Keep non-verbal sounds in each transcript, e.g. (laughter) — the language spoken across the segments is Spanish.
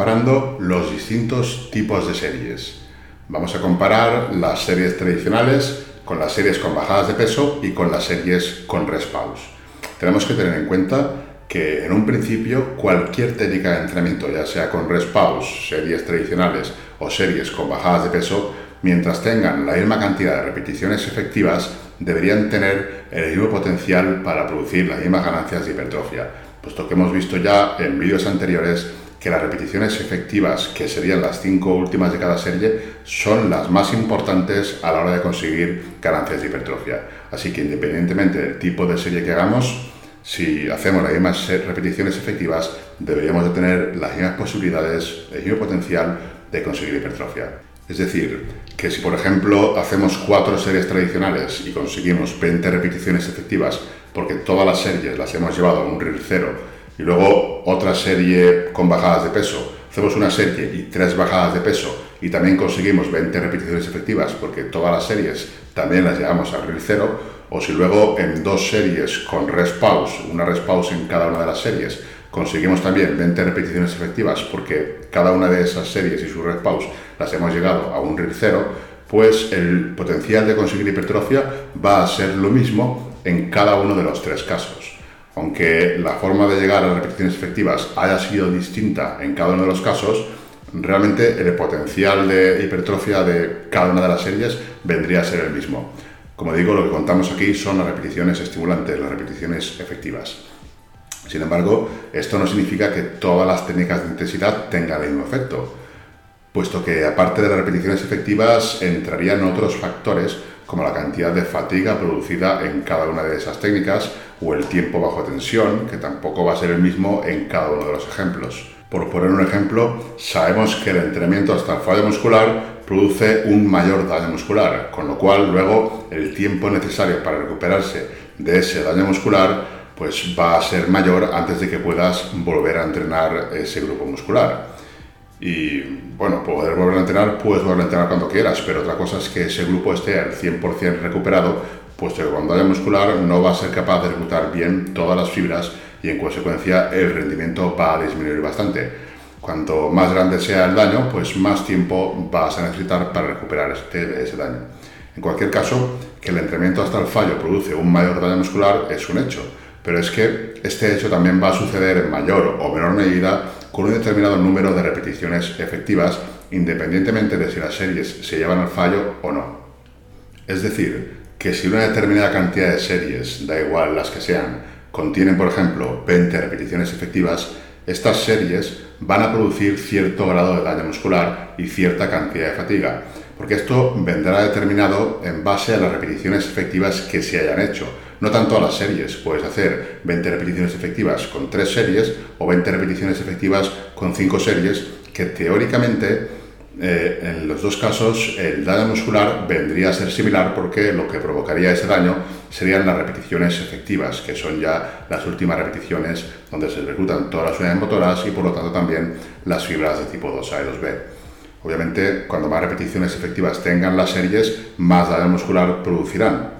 comparando los distintos tipos de series. Vamos a comparar las series tradicionales con las series con bajadas de peso y con las series con respause. Tenemos que tener en cuenta que en un principio cualquier técnica de entrenamiento, ya sea con respause, series tradicionales o series con bajadas de peso, mientras tengan la misma cantidad de repeticiones efectivas, deberían tener el mismo potencial para producir las mismas ganancias de hipertrofia, puesto que hemos visto ya en vídeos anteriores que las repeticiones efectivas, que serían las cinco últimas de cada serie, son las más importantes a la hora de conseguir ganancias de hipertrofia. Así que independientemente del tipo de serie que hagamos, si hacemos las mismas repeticiones efectivas, deberíamos de tener las mismas posibilidades, el mismo potencial de conseguir hipertrofia. Es decir, que si por ejemplo hacemos cuatro series tradicionales y conseguimos 20 repeticiones efectivas, porque todas las series las hemos llevado a un RIR cero, y luego otra serie con bajadas de peso, hacemos una serie y tres bajadas de peso. Y también conseguimos 20 repeticiones efectivas porque todas las series también las llevamos al RIR cero, o si luego en dos series con rest pause, una rest pause en cada una de las series, conseguimos también 20 repeticiones efectivas porque cada una de esas series y su rest pause las hemos llegado a un RIR cero, pues el potencial de conseguir hipertrofia va a ser lo mismo en cada uno de los tres casos. Aunque la forma de llegar a las repeticiones efectivas haya sido distinta en cada uno de los casos, realmente el potencial de hipertrofia de cada una de las series vendría a ser el mismo. Como digo, lo que contamos aquí son las repeticiones estimulantes, las repeticiones efectivas. Sin embargo, esto no significa que todas las técnicas de intensidad tengan el mismo efecto, puesto que aparte de las repeticiones efectivas entrarían otros factores como la cantidad de fatiga producida en cada una de esas técnicas o el tiempo bajo tensión, que tampoco va a ser el mismo en cada uno de los ejemplos. Por poner un ejemplo, sabemos que el entrenamiento hasta el fallo muscular produce un mayor daño muscular, con lo cual luego el tiempo necesario para recuperarse de ese daño muscular pues va a ser mayor antes de que puedas volver a entrenar ese grupo muscular. Y bueno, poder volver a entrenar, puedes volver a entrenar cuando quieras, pero otra cosa es que ese grupo esté al 100% recuperado, puesto que cuando haya muscular no va a ser capaz de reclutar bien todas las fibras y en consecuencia el rendimiento va a disminuir bastante. Cuanto más grande sea el daño, pues más tiempo vas a necesitar para recuperar este, ese daño. En cualquier caso, que el entrenamiento hasta el fallo produce un mayor daño muscular es un hecho, pero es que este hecho también va a suceder en mayor o menor medida con un determinado número de repeticiones efectivas, independientemente de si las series se llevan al fallo o no. Es decir, que si una determinada cantidad de series, da igual las que sean, contienen, por ejemplo, 20 repeticiones efectivas, estas series van a producir cierto grado de daño muscular y cierta cantidad de fatiga, porque esto vendrá determinado en base a las repeticiones efectivas que se hayan hecho. No tanto a las series, puedes hacer 20 repeticiones efectivas con 3 series o 20 repeticiones efectivas con 5 series, que teóricamente eh, en los dos casos el daño muscular vendría a ser similar porque lo que provocaría ese daño serían las repeticiones efectivas, que son ya las últimas repeticiones donde se reclutan todas las unidades motoras y por lo tanto también las fibras de tipo 2A y 2B. Obviamente, cuando más repeticiones efectivas tengan las series, más daño muscular producirán,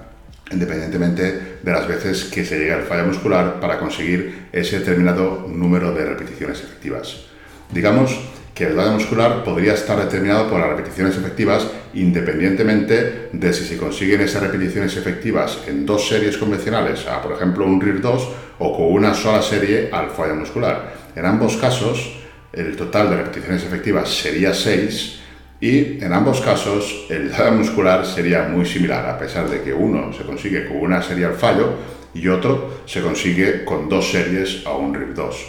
independientemente de las veces que se llegue al fallo muscular para conseguir ese determinado número de repeticiones efectivas. Digamos que el daño muscular podría estar determinado por las repeticiones efectivas independientemente de si se consiguen esas repeticiones efectivas en dos series convencionales, a por ejemplo un RIR 2, o con una sola serie al fallo muscular. En ambos casos, el total de repeticiones efectivas sería 6 y en ambos casos el daño muscular sería muy similar, a pesar de que uno se consigue con una serie al fallo y otro se consigue con dos series a un RIR 2.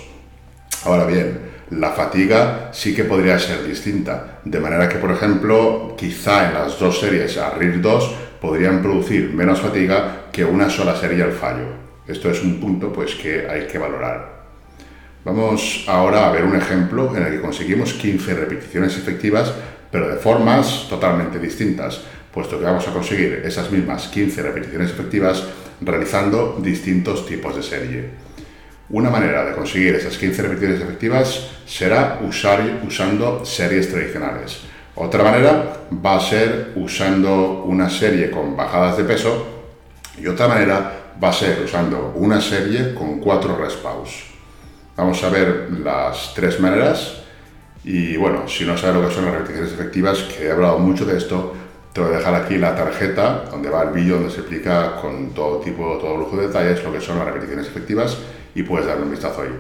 Ahora bien, la fatiga sí que podría ser distinta. De manera que, por ejemplo, quizá en las dos series a RIR 2 podrían producir menos fatiga que una sola serie al fallo. Esto es un punto pues, que hay que valorar. Vamos ahora a ver un ejemplo en el que conseguimos 15 repeticiones efectivas, pero de formas totalmente distintas, puesto que vamos a conseguir esas mismas 15 repeticiones efectivas realizando distintos tipos de serie. Una manera de conseguir esas 15 repeticiones efectivas será usar, usando series tradicionales. Otra manera va a ser usando una serie con bajadas de peso y otra manera va a ser usando una serie con cuatro respaws. Vamos a ver las tres maneras Y bueno, si no sabes lo que son las repeticiones efectivas, que he hablado mucho de esto, te voy a dejar aquí la tarjeta donde va el vídeo donde se explica con todo tipo, todo lujo de detalles lo que son las repeticiones efectivas y puedes darle un vistazo ahí.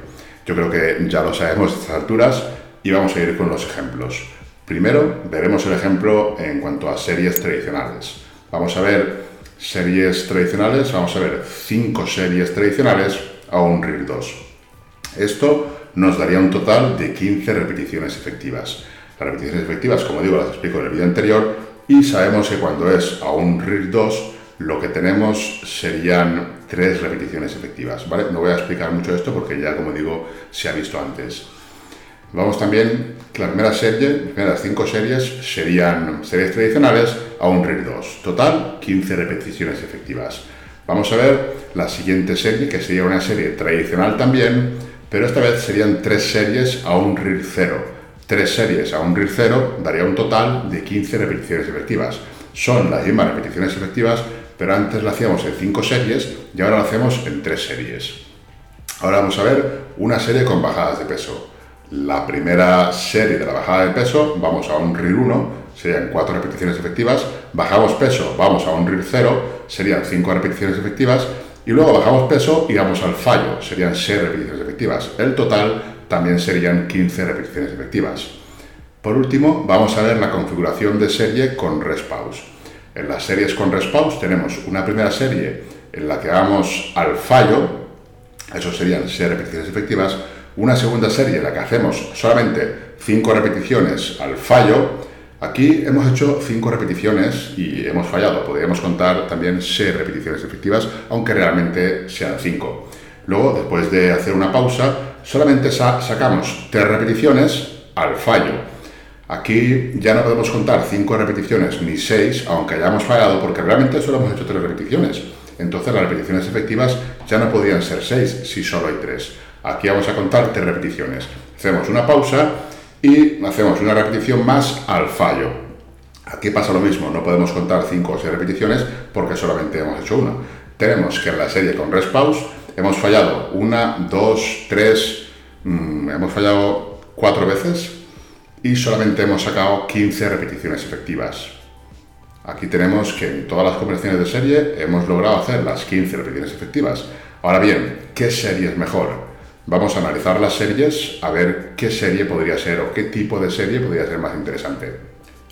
Yo creo que ya lo sabemos a estas alturas y vamos a ir con los ejemplos. Primero veremos el ejemplo en cuanto a series tradicionales. Vamos a ver series tradicionales, vamos a ver 5 series tradicionales a un RIR 2. Esto nos daría un total de 15 repeticiones efectivas. Las repeticiones efectivas, como digo, las explico en el vídeo anterior y sabemos que cuando es a un RIR 2 lo que tenemos serían 3 repeticiones efectivas. ¿vale? No voy a explicar mucho esto porque ya, como digo, se ha visto antes. Vamos también, la primera serie, las primeras 5 series serían series tradicionales a un RIR 2. Total, 15 repeticiones efectivas. Vamos a ver la siguiente serie, que sería una serie tradicional también, pero esta vez serían 3 series a un RIR 0. 3 series a un RIR 0 daría un total de 15 repeticiones efectivas. Son las mismas repeticiones efectivas, pero antes la hacíamos en 5 series y ahora la hacemos en 3 series. Ahora vamos a ver una serie con bajadas de peso. La primera serie de la bajada de peso, vamos a un RIR 1, serían 4 repeticiones efectivas, bajamos peso, vamos a un RIR 0, serían 5 repeticiones efectivas, y luego bajamos peso y vamos al fallo, serían 6 repeticiones efectivas. El total también serían 15 repeticiones efectivas. Por último, vamos a ver la configuración de serie con pause. En las series con pause tenemos una primera serie en la que vamos al fallo, eso serían 6 repeticiones efectivas, una segunda serie en la que hacemos solamente 5 repeticiones al fallo, Aquí hemos hecho 5 repeticiones y hemos fallado. Podríamos contar también 6 repeticiones efectivas, aunque realmente sean 5. Luego, después de hacer una pausa, solamente sacamos 3 repeticiones al fallo. Aquí ya no podemos contar 5 repeticiones ni 6, aunque hayamos fallado, porque realmente solo hemos hecho 3 repeticiones. Entonces las repeticiones efectivas ya no podrían ser 6 si solo hay 3. Aquí vamos a contar 3 repeticiones. Hacemos una pausa y hacemos una repetición más al fallo. Aquí pasa lo mismo, no podemos contar 5 o 6 repeticiones porque solamente hemos hecho una. Tenemos que en la serie con rest pause hemos fallado una, dos, tres, mm, hemos fallado cuatro veces y solamente hemos sacado 15 repeticiones efectivas. Aquí tenemos que en todas las conversiones de serie hemos logrado hacer las 15 repeticiones efectivas. Ahora bien, ¿qué serie es mejor? Vamos a analizar las series a ver qué serie podría ser o qué tipo de serie podría ser más interesante.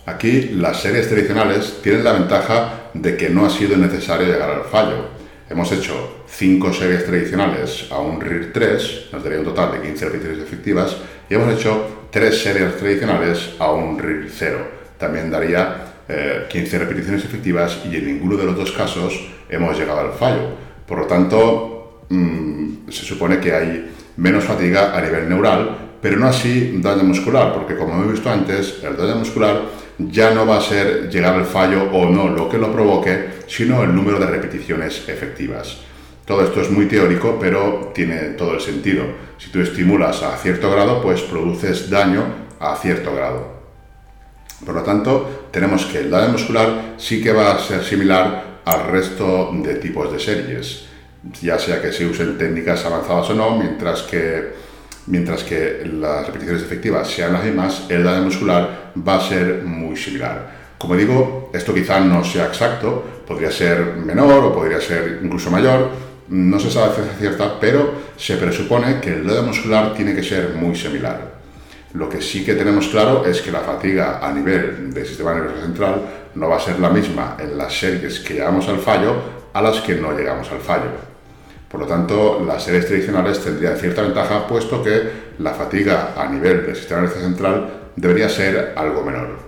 Aquí las series tradicionales tienen la ventaja de que no ha sido necesario llegar al fallo. Hemos hecho 5 series tradicionales a un RIR 3, nos daría un total de 15 repeticiones efectivas, y hemos hecho 3 series tradicionales a un RIR 0. También daría 15 eh, repeticiones efectivas y en ninguno de los dos casos hemos llegado al fallo. Por lo tanto, mm, se supone que hay menos fatiga a nivel neural, pero no así daño muscular, porque como hemos visto antes, el daño muscular ya no va a ser llegar al fallo o no lo que lo provoque, sino el número de repeticiones efectivas. Todo esto es muy teórico, pero tiene todo el sentido. Si tú estimulas a cierto grado, pues produces daño a cierto grado. Por lo tanto, tenemos que el daño muscular sí que va a ser similar al resto de tipos de series ya sea que se usen técnicas avanzadas o no, mientras que, mientras que las repeticiones efectivas sean las mismas, el daño muscular va a ser muy similar. Como digo, esto quizá no sea exacto, podría ser menor o podría ser incluso mayor, no se sabe ciencia cierta, pero se presupone que el daño muscular tiene que ser muy similar. Lo que sí que tenemos claro es que la fatiga a nivel del sistema nervioso central no va a ser la misma en las series que llegamos al fallo a las que no llegamos al fallo. Por lo tanto, las series tradicionales tendrían cierta ventaja, puesto que la fatiga a nivel del sistema nervioso central debería ser algo menor.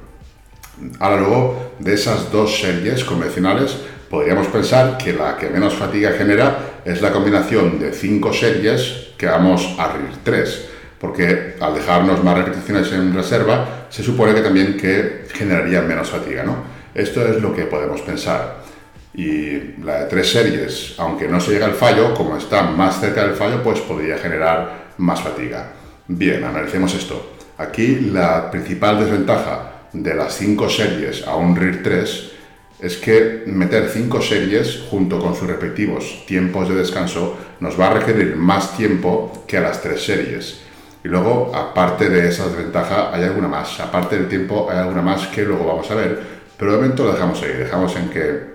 Ahora luego, de esas dos series convencionales, podríamos pensar que la que menos fatiga genera es la combinación de cinco series que vamos a RIR 3, porque al dejarnos más repeticiones en reserva, se supone que también que generaría menos fatiga. ¿no? Esto es lo que podemos pensar. Y la de tres series, aunque no se llega al fallo, como está más cerca del fallo, pues podría generar más fatiga. Bien, analicemos esto. Aquí la principal desventaja de las cinco series a un RIR 3 es que meter cinco series junto con sus respectivos tiempos de descanso nos va a requerir más tiempo que a las tres series. Y luego, aparte de esa desventaja, hay alguna más. Aparte del tiempo, hay alguna más que luego vamos a ver. Pero de momento lo dejamos ahí. Dejamos en que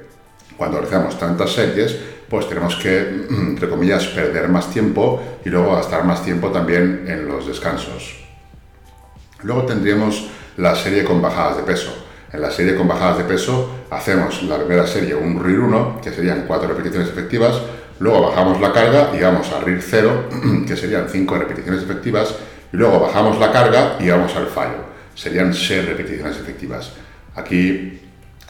cuando realizamos tantas series, pues tenemos que, (clears throat) entre comillas, perder más tiempo y luego gastar más tiempo también en los descansos. Luego tendríamos la serie con bajadas de peso. En la serie con bajadas de peso hacemos la primera serie un RIR 1, que serían 4 repeticiones efectivas, luego bajamos la carga y vamos al RIR 0, (clears throat) que serían 5 repeticiones efectivas, y luego bajamos la carga y vamos al fallo, serían 6 repeticiones efectivas. Aquí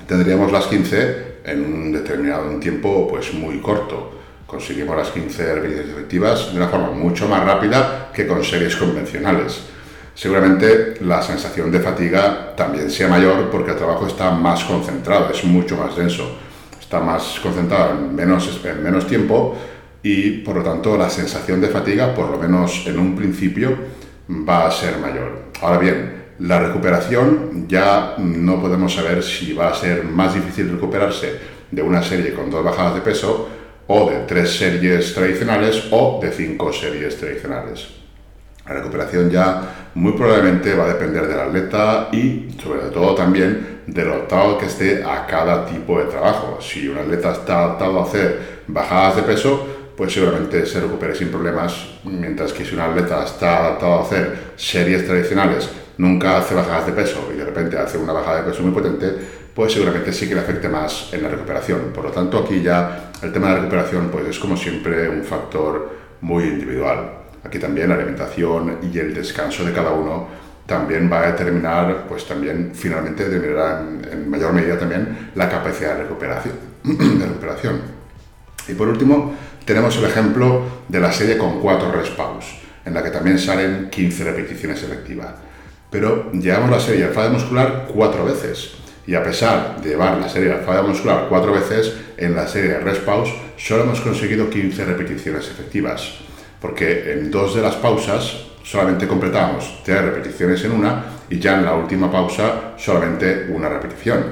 tendríamos las 15 en un determinado tiempo pues muy corto. Conseguimos las 15 repeticiones efectivas de una forma mucho más rápida que con series convencionales seguramente la sensación de fatiga también sea mayor porque el trabajo está más concentrado, es mucho más denso, está más concentrado en menos, en menos tiempo y por lo tanto la sensación de fatiga, por lo menos en un principio, va a ser mayor. Ahora bien, la recuperación ya no podemos saber si va a ser más difícil recuperarse de una serie con dos bajadas de peso o de tres series tradicionales o de cinco series tradicionales. La recuperación ya muy probablemente va a depender del atleta y sobre todo también del adaptado que esté a cada tipo de trabajo. Si un atleta está adaptado a hacer bajadas de peso, pues seguramente se recupere sin problemas, mientras que si un atleta está adaptado a hacer series tradicionales, nunca hace bajadas de peso y de repente hace una bajada de peso muy potente, pues seguramente sí que le afecte más en la recuperación. Por lo tanto, aquí ya el tema de la recuperación pues es como siempre un factor muy individual. Aquí también la alimentación y el descanso de cada uno también va a determinar, pues también finalmente determinará en, mayor medida también la capacidad de recuperación, (clears throat) de recuperación. Y por último, tenemos el ejemplo de la serie con cuatro respawns, en la que también salen 15 repeticiones efectivas. Pero llevamos la serie alfada muscular cuatro veces. Y a pesar de llevar la serie alfada muscular cuatro veces, en la serie de respawns solo hemos conseguido 15 repeticiones efectivas porque en dos de las pausas solamente completábamos tres repeticiones en una y ya en la última pausa solamente una repetición.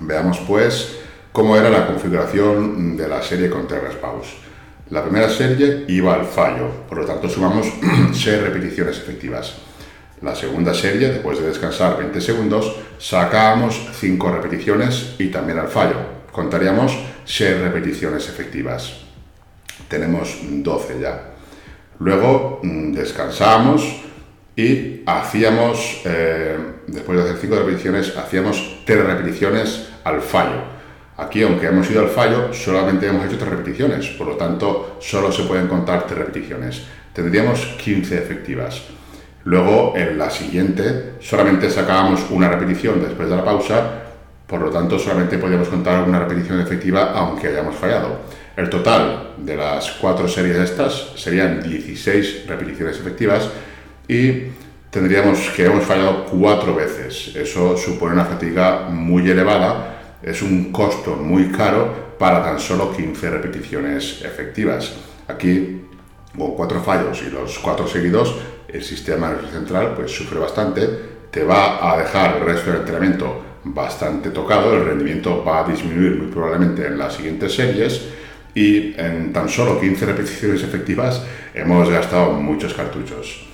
Veamos pues cómo era la configuración de la serie con tres pausas. La primera serie iba al fallo, por lo tanto sumamos (clears throat) 6 repeticiones efectivas. La segunda serie, después de descansar 20 segundos, sacábamos 5 repeticiones y también al fallo. Contaríamos 6 repeticiones efectivas tenemos 12 ya. Luego mm, descansamos y hacíamos, eh, después de hacer 5 repeticiones, hacíamos 3 repeticiones al fallo. Aquí, aunque hemos ido al fallo, solamente hemos hecho 3 repeticiones, por lo tanto, solo se pueden contar 3 repeticiones. Tendríamos 15 efectivas. Luego, en la siguiente, solamente sacábamos una repetición después de la pausa, por lo tanto, solamente podíamos contar una repetición efectiva aunque hayamos fallado. El total de las cuatro series estas serían 16 repeticiones efectivas y tendríamos que hemos fallado cuatro veces. Eso supone una fatiga muy elevada, es un costo muy caro para tan solo 15 repeticiones efectivas. Aquí, con cuatro fallos y los cuatro seguidos, el sistema central pues sufre bastante, te va a dejar el resto del entrenamiento bastante tocado, el rendimiento va a disminuir muy probablemente en las siguientes series y en tan solo 15 repeticiones efectivas hemos gastado muchos cartuchos.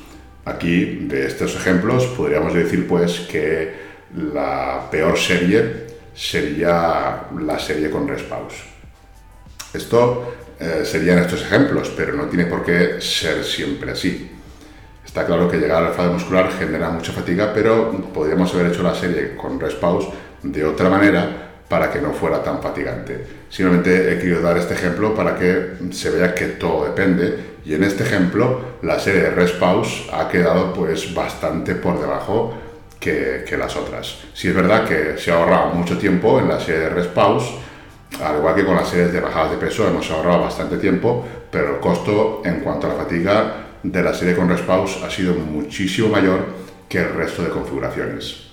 Aquí, de estos ejemplos, podríamos decir pues que la peor serie sería la serie con respawns. Esto eh, serían estos ejemplos, pero no tiene por qué ser siempre así. Está claro que llegar al fado muscular genera mucha fatiga, pero podríamos haber hecho la serie con respawns de otra manera para que no fuera tan fatigante. Simplemente he querido dar este ejemplo para que se vea que todo depende y en este ejemplo la serie de Respaus ha quedado pues bastante por debajo que, las otras. Si es verdad que se ha ahorrado mucho tiempo en la serie de Respaus, al igual que con las series de bajadas de peso hemos ahorrado bastante tiempo, pero el costo en cuanto a la fatiga de la serie con Respaus ha sido muchísimo mayor que el resto de configuraciones.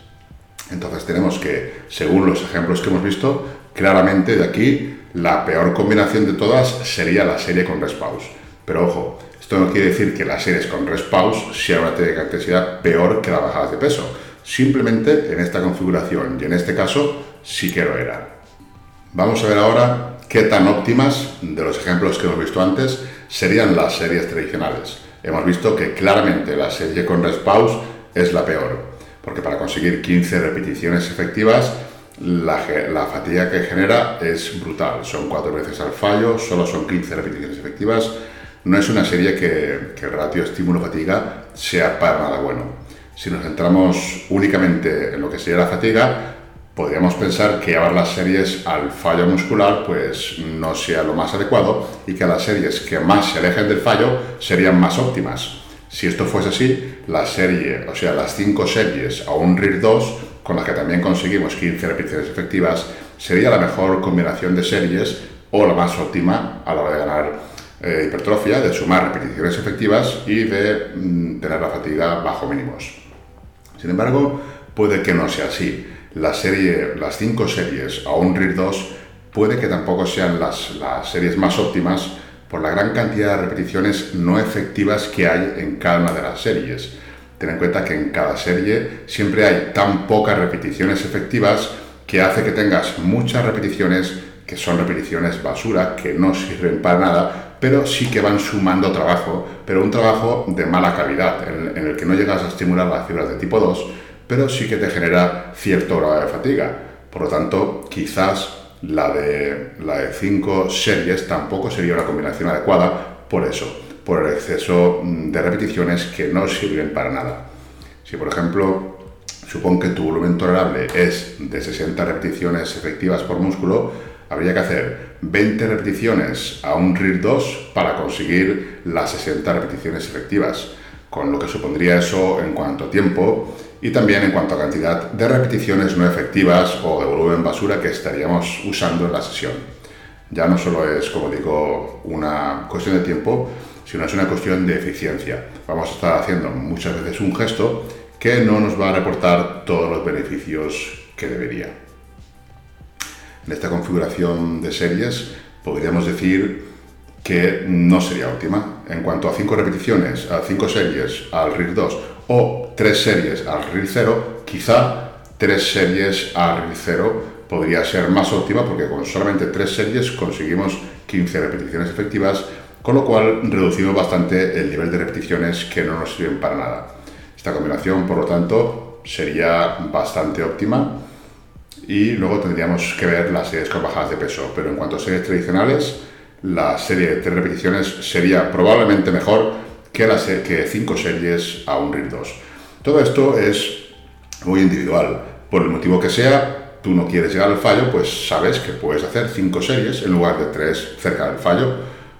Entonces tenemos que, según los ejemplos que hemos visto, claramente de aquí la peor combinación de todas sería la serie con respaws. Pero ojo, esto no quiere decir que las series con respaws sea una intensidad peor que las bajadas de peso. Simplemente en esta configuración y en este caso sí que lo era. Vamos a ver ahora qué tan óptimas de los ejemplos que hemos visto antes serían las series tradicionales. Hemos visto que claramente la serie con rest pause es la peor, porque para conseguir 15 repeticiones efectivas, la, fatiga que genera es brutal. Son cuatro veces al fallo, solo son 15 repeticiones efectivas. No es una serie que, que el ratio estímulo-fatiga sea para nada bueno. Si nos centramos únicamente en lo que sería la fatiga, podríamos pensar que llevar las series al fallo muscular pues no sea lo más adecuado y que las series que más se alejen del fallo serían más óptimas. Si esto fuese así, la serie, o sea, las 5 series a un RIR 2, con las que también conseguimos 15 repeticiones efectivas, sería la mejor combinación de series o la más óptima a la hora de ganar eh, hipertrofia, de sumar repeticiones efectivas y de mm, tener la fatiga bajo mínimos. Sin embargo, puede que no sea así la serie, las cinco series a un RIR 2 puede que tampoco sean las, las series más óptimas por la gran cantidad de repeticiones no efectivas que hay en cada una de las series. Ten en cuenta que en cada serie siempre hay tan pocas repeticiones efectivas que hace que tengas muchas repeticiones que son repeticiones basura, que no sirven para nada, pero sí que van sumando trabajo, pero un trabajo de mala calidad, en, en el que no llegas a estimular las fibras de tipo 2 pero sí que te genera cierto grado de fatiga. Por lo tanto, quizás la de, la de cinco series tampoco sería una combinación adecuada por eso, por el exceso mm, de repeticiones que no sirven para nada. Si, por ejemplo, supón que tu volumen tolerable es de 60 repeticiones efectivas por músculo, habría que hacer 20 repeticiones a un RIR 2 para conseguir las 60 repeticiones efectivas, con lo que supondría eso en cuanto a tiempo y también en cuanto a cantidad de repeticiones no efectivas o de volumen basura que estaríamos usando en la sesión. Ya no solo es, como digo, una cuestión de tiempo, sino es una cuestión de eficiencia. Vamos a estar haciendo muchas veces un gesto que no nos va a reportar todos los beneficios que debería. En esta configuración de series podríamos decir que no sería óptima. En cuanto a 5 repeticiones, a 5 series al RIR 2 o 3 series al RIR 0, quizá 3 series al RIR 0 podría ser más óptima porque con solamente 3 series conseguimos 15 repeticiones efectivas, con lo cual reducimos bastante el nivel de repeticiones que no nos sirven para nada. Esta combinación, por lo tanto, sería bastante óptima y luego tendríamos que ver las series con bajadas de peso, pero en cuanto a series tradicionales, la serie de tres repeticiones sería probablemente mejor que, la que cinco series a un RIR 2. Todo esto es muy individual. Por el motivo que sea, tú no quieres llegar al fallo, pues sabes que puedes hacer cinco series en lugar de tres cerca del fallo.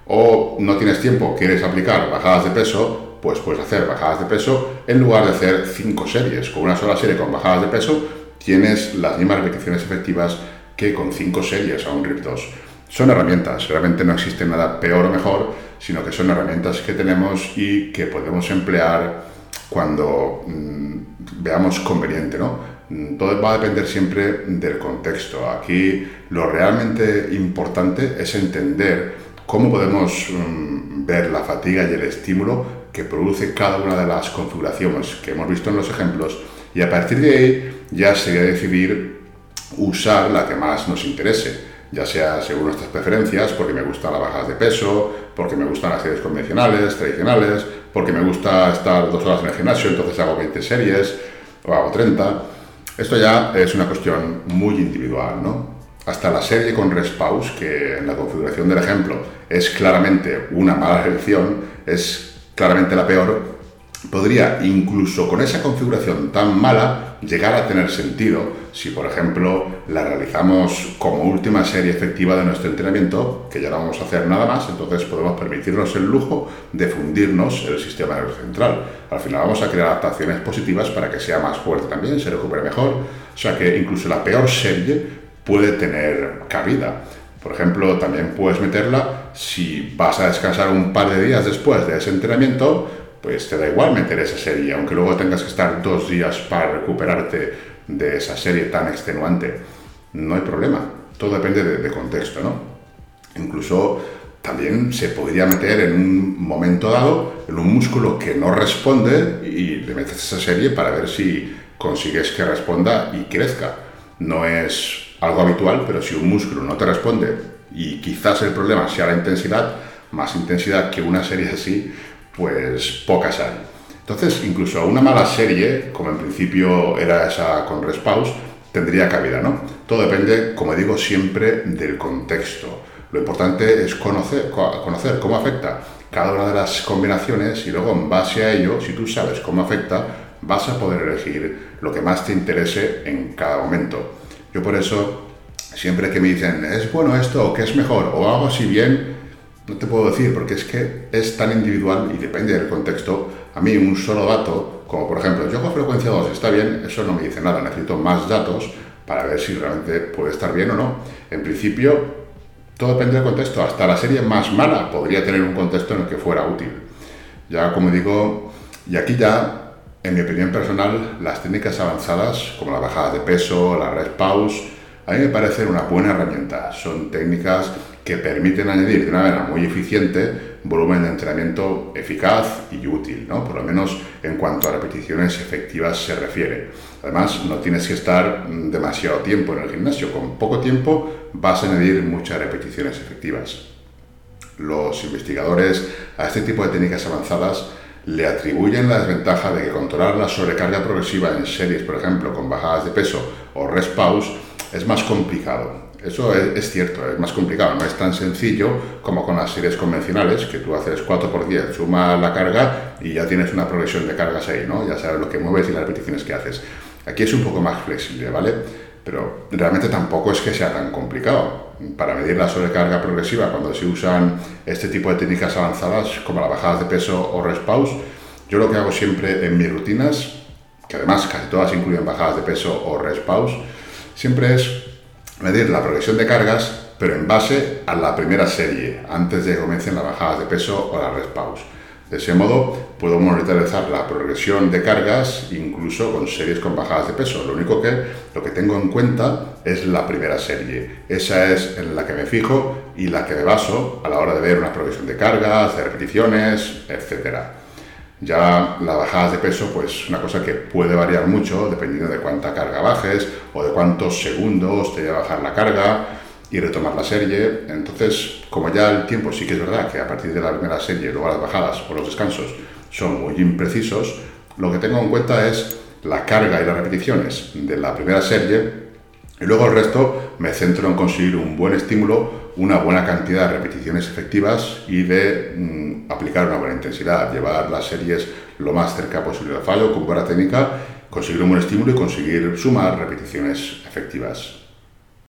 O no tienes tiempo, quieres aplicar bajadas de peso, pues puedes hacer bajadas de peso en lugar de hacer cinco series. Con una sola serie con bajadas de peso tienes las mismas repeticiones efectivas que con cinco series a un RIR 2 son herramientas, realmente no existe nada peor o mejor, sino que son herramientas que tenemos y que podemos emplear cuando mm, veamos conveniente, ¿no? Mm, todo va a depender siempre del contexto. Aquí lo realmente importante es entender cómo podemos mm, ver la fatiga y el estímulo que produce cada una de las configuraciones que hemos visto en los ejemplos y a partir de ahí ya sería decidir usar la que más nos interese ya sea según nuestras preferencias, porque me gustan las bajas de peso, porque me gustan las series convencionales, tradicionales, porque me gusta estar dos horas en el gimnasio, entonces hago 20 series o hago 30. Esto ya es una cuestión muy individual, ¿no? Hasta la serie con respaus, que en la configuración del ejemplo es claramente una mala elección, es claramente la peor, podría incluso con esa configuración tan mala llegar a tener sentido si por ejemplo la realizamos como última serie efectiva de nuestro entrenamiento, que ya no vamos a hacer nada más, entonces podemos permitirnos el lujo de fundirnos el sistema nervioso central. Al final vamos a crear adaptaciones positivas para que sea más fuerte también, se recupere mejor, o sea que incluso la peor serie puede tener cabida. Por ejemplo, también puedes meterla si vas a descansar un par de días después de ese entrenamiento, pues te da igual meter esa serie, aunque luego tengas que estar dos días para recuperarte de esa serie tan extenuante. No hay problema, todo depende de, contexto, ¿no? Incluso también se podría meter en un momento dado en un músculo que no responde y le metes esa serie para ver si consigues que responda y crezca. No es algo habitual, pero si un músculo no te responde y quizás el problema sea la intensidad, más intensidad que una serie así, pues pocas hay. Entonces, incluso una mala serie, como en principio era esa con Respaus, tendría cabida, ¿no? Todo depende, como digo, siempre del contexto. Lo importante es conocer, conocer cómo afecta cada una de las combinaciones y luego en base a ello, si tú sabes cómo afecta, vas a poder elegir lo que más te interese en cada momento. Yo por eso, siempre que me dicen, es bueno esto, o que es mejor, o hago así bien, no te puedo decir porque es que es tan individual y depende del contexto. A mí un solo dato, como por ejemplo, yo con frecuencia 2 está bien, eso no me dice nada, necesito más datos para ver si realmente puede estar bien o no. En principio, todo depende del contexto. Hasta la serie más mala podría tener un contexto en el que fuera útil. Ya como digo, y aquí ya, en mi opinión personal, las técnicas avanzadas, como la bajada de peso, la red pause, a mí me parecen una buena herramienta. Son técnicas que permiten añadir de una manera muy eficiente volumen de entrenamiento eficaz y útil, ¿no? por lo menos en cuanto a repeticiones efectivas se refiere. Además, no tienes que estar demasiado tiempo en el gimnasio, con poco tiempo vas a añadir muchas repeticiones efectivas. Los investigadores a este tipo de técnicas avanzadas le atribuyen la desventaja de que controlar la sobrecarga progresiva en series, por ejemplo, con bajadas de peso o rest pause, es más complicado eso es, cierto, es más complicado, no es tan sencillo como con las series convencionales, que tú haces 4x10, suma la carga y ya tienes una progresión de cargas ahí, ¿no? Ya sabes lo que mueves y las repeticiones que haces. Aquí es un poco más flexible, ¿vale? Pero realmente tampoco es que sea tan complicado. Para medir la sobrecarga progresiva, cuando se usan este tipo de técnicas avanzadas, como las bajadas de peso o respaus, yo lo que hago siempre en mis rutinas, que además casi todas incluyen bajadas de peso o respaus, siempre es medir la progresión de cargas, pero en base a la primera serie, antes de que comiencen las bajadas de peso o la red pause. De ese modo, puedo monitorizar la progresión de cargas incluso con series con bajadas de peso. Lo único que lo que tengo en cuenta es la primera serie. Esa es en la que me fijo y la que me baso a la hora de ver una progresión de cargas, de repeticiones, etcétera. Ya la bajada de peso, pues una cosa que puede variar mucho dependiendo de cuánta carga bajes o de cuántos segundos te lleva a bajar la carga y retomar la serie. Entonces, como ya el tiempo sí que es verdad que a partir de la primera serie, luego las bajadas o los descansos son muy imprecisos, lo que tengo en cuenta es la carga y las repeticiones de la primera serie y luego el resto me centro en conseguir un buen estímulo, una buena cantidad de repeticiones efectivas y de mm, aplicar una buena intensidad, llevar las series lo más cerca posible del fallo con buena técnica, conseguir un buen estímulo y conseguir sumar repeticiones efectivas.